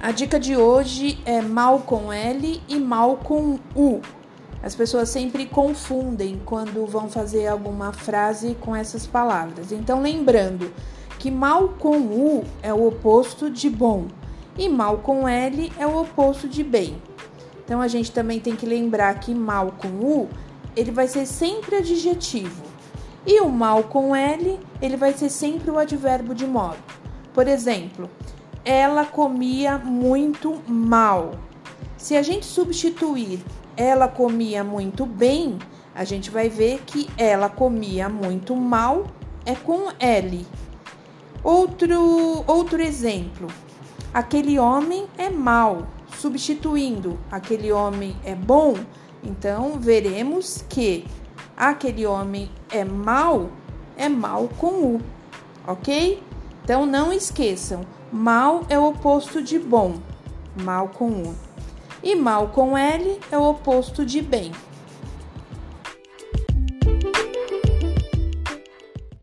A dica de hoje é mal com L e mal com U. As pessoas sempre confundem quando vão fazer alguma frase com essas palavras. Então, lembrando que mal com U é o oposto de bom e mal com L é o oposto de bem. Então, a gente também tem que lembrar que mal com U ele vai ser sempre adjetivo e o mal com L ele vai ser sempre o advérbio de modo. Por exemplo, ela comia muito mal. Se a gente substituir ela comia muito bem, a gente vai ver que ela comia muito mal é com L. Outro, outro exemplo. Aquele homem é mal. Substituindo aquele homem é bom, então veremos que aquele homem é mal, é mal com U, ok? Então não esqueçam, mal é o oposto de bom, mal com U. E mal com L é o oposto de bem.